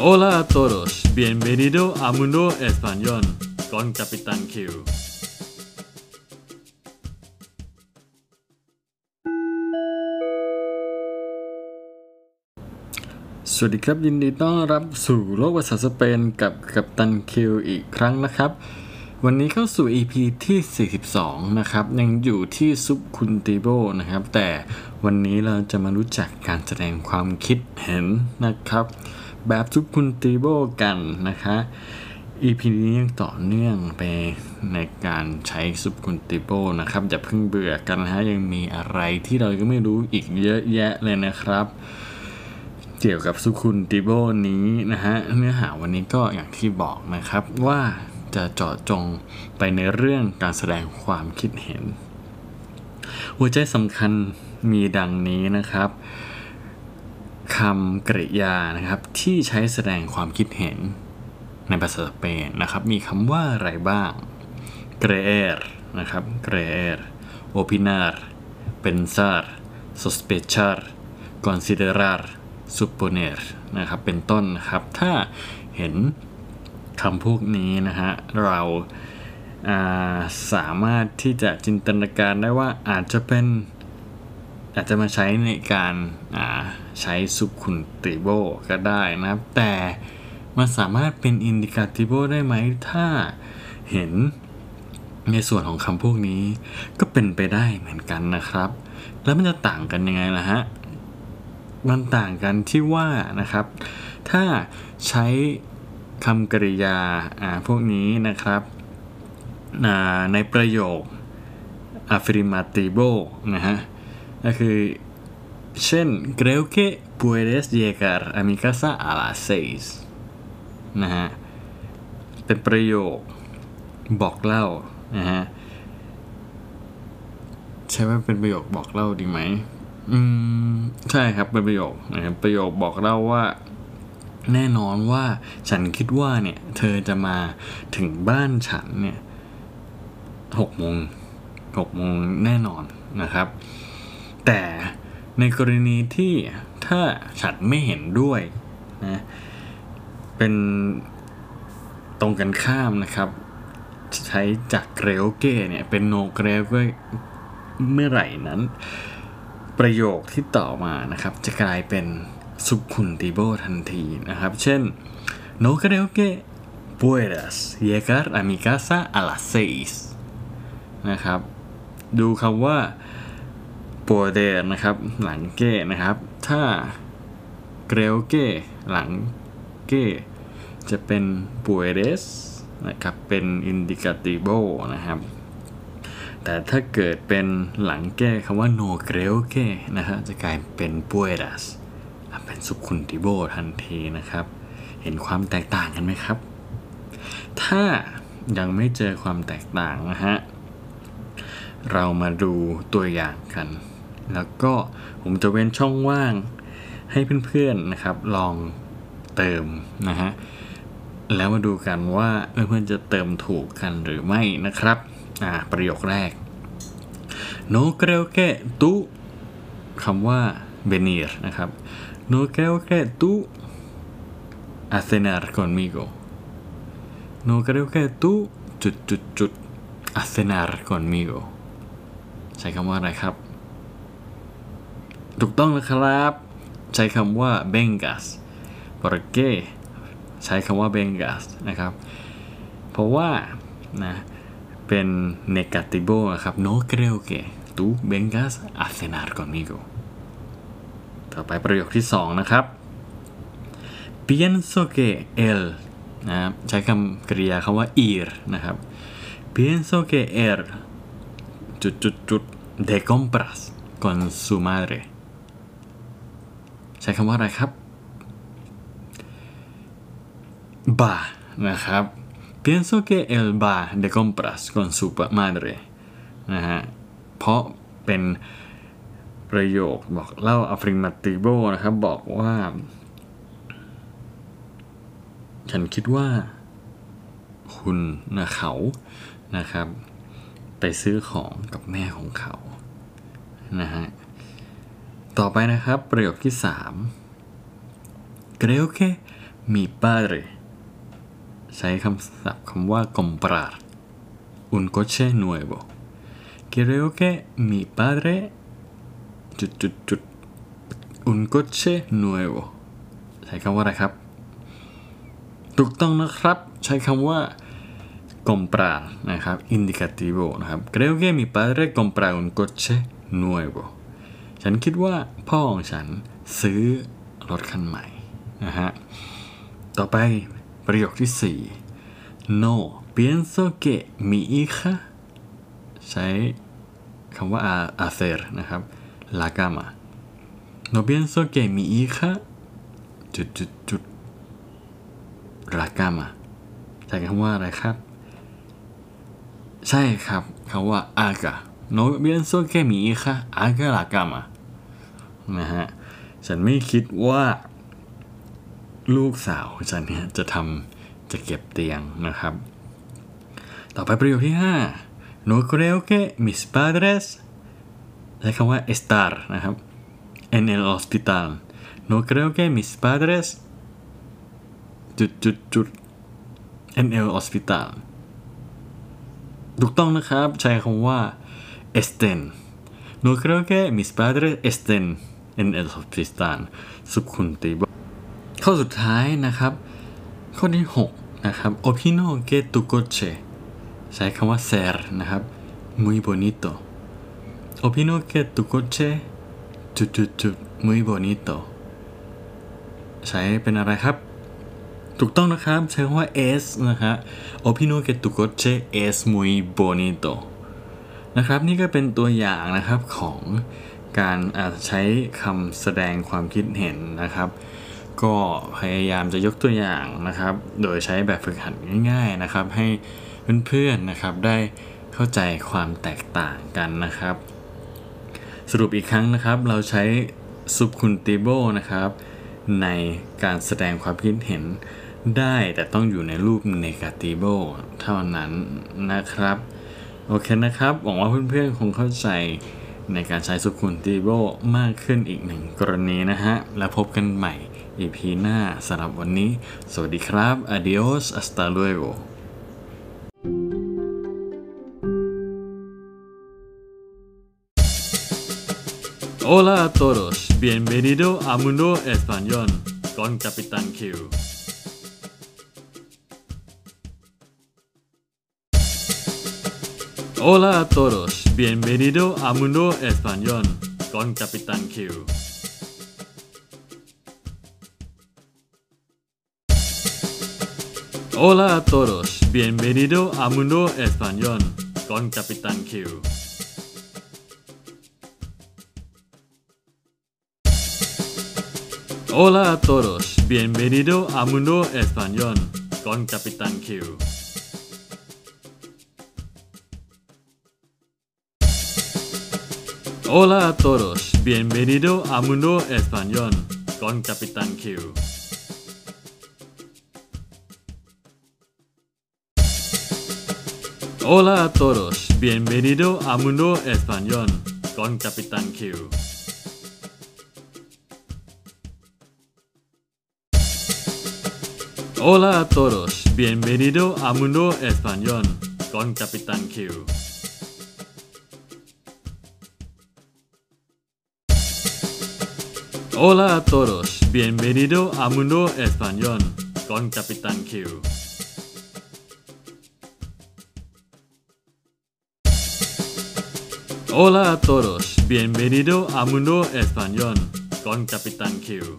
Hola a todos, bienvenido a Mundo Español con Capitán Q. สวัสดีครับ ยินดีต้อนรับสู่โลกภาษาสเปนกับกัปตันคิวอีกครั้งนะครับ วันนี้เข้าสู่ EP ที่ 42 นะครับ ยังอยู่ที่ซุปคุณติโบนะครับ แต่วันนี้เราจะมารู้จักการแสดงความคิดเห็นนะครับ แบบซุปคุณติโบกันนะคะ EP นี้ยังต่อเนื่องไปในการใช้ซุปคุณติโบนะครับ อย่าเพิ่งเบื่อกันนะฮะยังมีอะไรที่เราก็ไม่รู้อีกเยอะแยะเลยนะครับ เกี่ยวกับสุขุนติโบนี้นะฮะเนื้อหาวันนี้ก็อย่างที่บอกนะครับว่าจะเจาะจงไปในเรื่องการแสดงความคิดเห็น หัวใจสำคัญมีดังนี้นะครับ คำกริยานะครับที่ใช้แสดงความคิดเห็นในภาษาสเปนนะครับ มีคำว่าอะไรบ้าง creer นะครับ creer opinar pensar sospechar considerar suponer นะครับ เป็นต้นนะครับ ถ้าเห็นคำพวกนี้นะฮะ เราาสามารถที่จะจินตนาการได้ว่าอาจจะเป็นอาจจะมาใช้ในการา ใช้ซุปคุนติโบก็ได้นะครับ แต่มันสามารถเป็นอินดิคาติโบได้ไหมถ้าเห็นในส่วนของคำพวกนี้ก็เป็นไปได้เหมือนกันนะครับ แล้วมันจะต่างกันยังไงล่ะฮะ มันต่างกันที่ว่านะครับ ถ้าใช้คำกริยาพวกนี้นะครับในประโยค affirmativo นะฮะก็คือ เช่น creo que puedes llegar a mi casa a las seis นะฮะ เป็นประโยคบอกเล่า นะฮะ ใช่ว่าเป็นประโยคบอกเล่าดีไหม อืม ใช่ครับ เป็นประโยคนะครับประโยคบอกเล่าว่า แน่นอนว่าฉันคิดว่าเนี่ย เธอจะมาถึงบ้านฉันเนี่ยหกโมงหกโมงแน่นอนนะครับ แต่ ในกรณีที่ถ้าฉันไม่เห็นด้วยนะเป็นตรงกันข้ามนะครับ ใช้จากเกรลเก้เนี่ย เป็นโนเกรลเก้เมื่อไหร่นั้น ประโยคที่ต่อมานะครับ จะกลายเป็นสุขุนติโบทันทีนะครับ เช่น no creo que puedas llegar a mi casa a las seis นะครับ ดูคำว่า poder นะครับ หลังเก้นะครับ ถ้า creo que หลังเก้จะเป็น puedes นะครับ เป็น indicativo นะครับ แต่ถ้าเกิดเป็นหลังแก้คำว่า no creo que นะฮะจะกลายเป็น puedas เป็นสุขุนติโบทันทีนะครับ เห็นความแตกต่างกันไหมครับ ถ้ายังไม่เจอความแตกต่างนะฮะ เรามาดูตัวอย่างกัน แล้วก็ผมจะเว้นช่องว่างให้เพื่อนๆนะครับ ลองเติมนะฮะแล้วมาดูกันว่าเพื่อนๆจะเติมถูกกันหรือไม่นะครับอ่าประโยคแรก no creo que tú คำว่า venir นะครับ no creo que tú a cenar conmigo no creo que tú จุดจุดจุด a cenar conmigo ใช้คำว่าอะไรครับ ถูกต้องนะครับ ใช้คำว่า vengas porque ใช้คำว่า vengas นะครับ เพราะว่านะเป็น negativo นะครับ no creo que tú vengas a cenar conmigo ต่อไปประโยคที่สองนะครับ pienso que él นะใช้คำกริยาคำว่า ir นะครับ pienso que él จุดจุดจุด de compras con su madre ใช้คำว่าอะไรครับ va นะครับ pienso que él va de compras con su madre นะฮะ เพราะเป็นประโยคบอกเล่า affirmativo นะครับ บอกว่า ฉันคิดว่า คุณนะเขานะครับ ไปซื้อของกับแม่ของเขานะฮะ ต่อไปนะครับ ประโยคที่ 3 creo que mi padre ใช้คำศัพท์คำว่า comprar un coche nuevo creo que mi padre จุดจุดจุด un coche nuevo ใช้คำว่าอะไรครับ ถูกต้องนะครับ ใช้คำว่า comprar นะครับ indicativo นะครับ creo que mi padre comprar un coche nuevo ฉันคิดว่าพ่อของฉันซื้อรถคันใหม่นะฮะ ต่อไปประโยคที่ 4 no pienso que mi hija ใช้คำว่า hacer นะครับ la cama no pienso que mi hija จุดจุดจุด la cama ใช้คำว่าอะไรครับ ใช่ครับคำว่า haga no pienso que mi hija haga la cama นะฮะ ฉันไม่คิดว่า ลูกสาวฉันเนี่ยจะทำจะเก็บเตียงนะครับ ต่อไปประโยคที่5 no creo que mis padres ใช้คำว่า estar นะครับ en el hospital no creo que mis padres จุดจุดจุด en el hospital ถูกต้องนะครับ ใช้คำว่า estén no creo que mis padres estén en el hospital สุขุนติบข้อสุดท้ายนะครับ ข้อที่ 6 นะครับ opino que tu coche ใช้คำว่า ser นะครับ muy bonito opino que tu coche จุดจุดจุด muy bonito ใช้เป็นอะไรครับ ถูกต้องนะครับ ใช้คำว่า es นะฮะ opino que tu coche es muy bonito นะครับนี่ก็เป็นตัวอย่างนะครับของการใช้คำแสดงความคิดเห็นนะครับ ก็พยายามจะยกตัวอย่างนะครับ โดยใช้แบบฝึกหัดง่ายๆนะครับ ให้เพื่อนๆนะครับได้เข้าใจความแตกต่างกันนะครับ สรุปอีกครั้งนะครับเราใช้ subjuntivo นะครับ ในการแสดงความคิดเห็นได้แต่ต้องอยู่ในรูป negativo เท่านั้นนะครับ โอเคนะครับ หวังว่าเพื่อนๆ คงเข้าใจในการใช้ subjuntivo มากขึ้นอีกหนึ่งกรณีนะฮะ แล้วพบกันใหม่ EP หน้าสำหรับวันนี้ สวัสดีครับ adios hasta luego Hola a todos, bienvenido a Mundo Español con Capitán Q. Hola a todos, bienvenido a Mundo Español con Capitán Q. Hola a todos, bienvenido a Mundo Español con Capitán Q. Hola a todos, bienvenido a Mundo Español con Capitán Q. Hola a todos, bienvenido a Mundo Español con Capitán Q. Hola a todos, bienvenido a Mundo Español con Capitán Q. Hola a todos, bienvenido a Mundo Español con Capitán Q. Hola a todos, bienvenido a Mundo Español con Capitán Q. Hola a todos, bienvenido a Mundo Español con Capitán Q.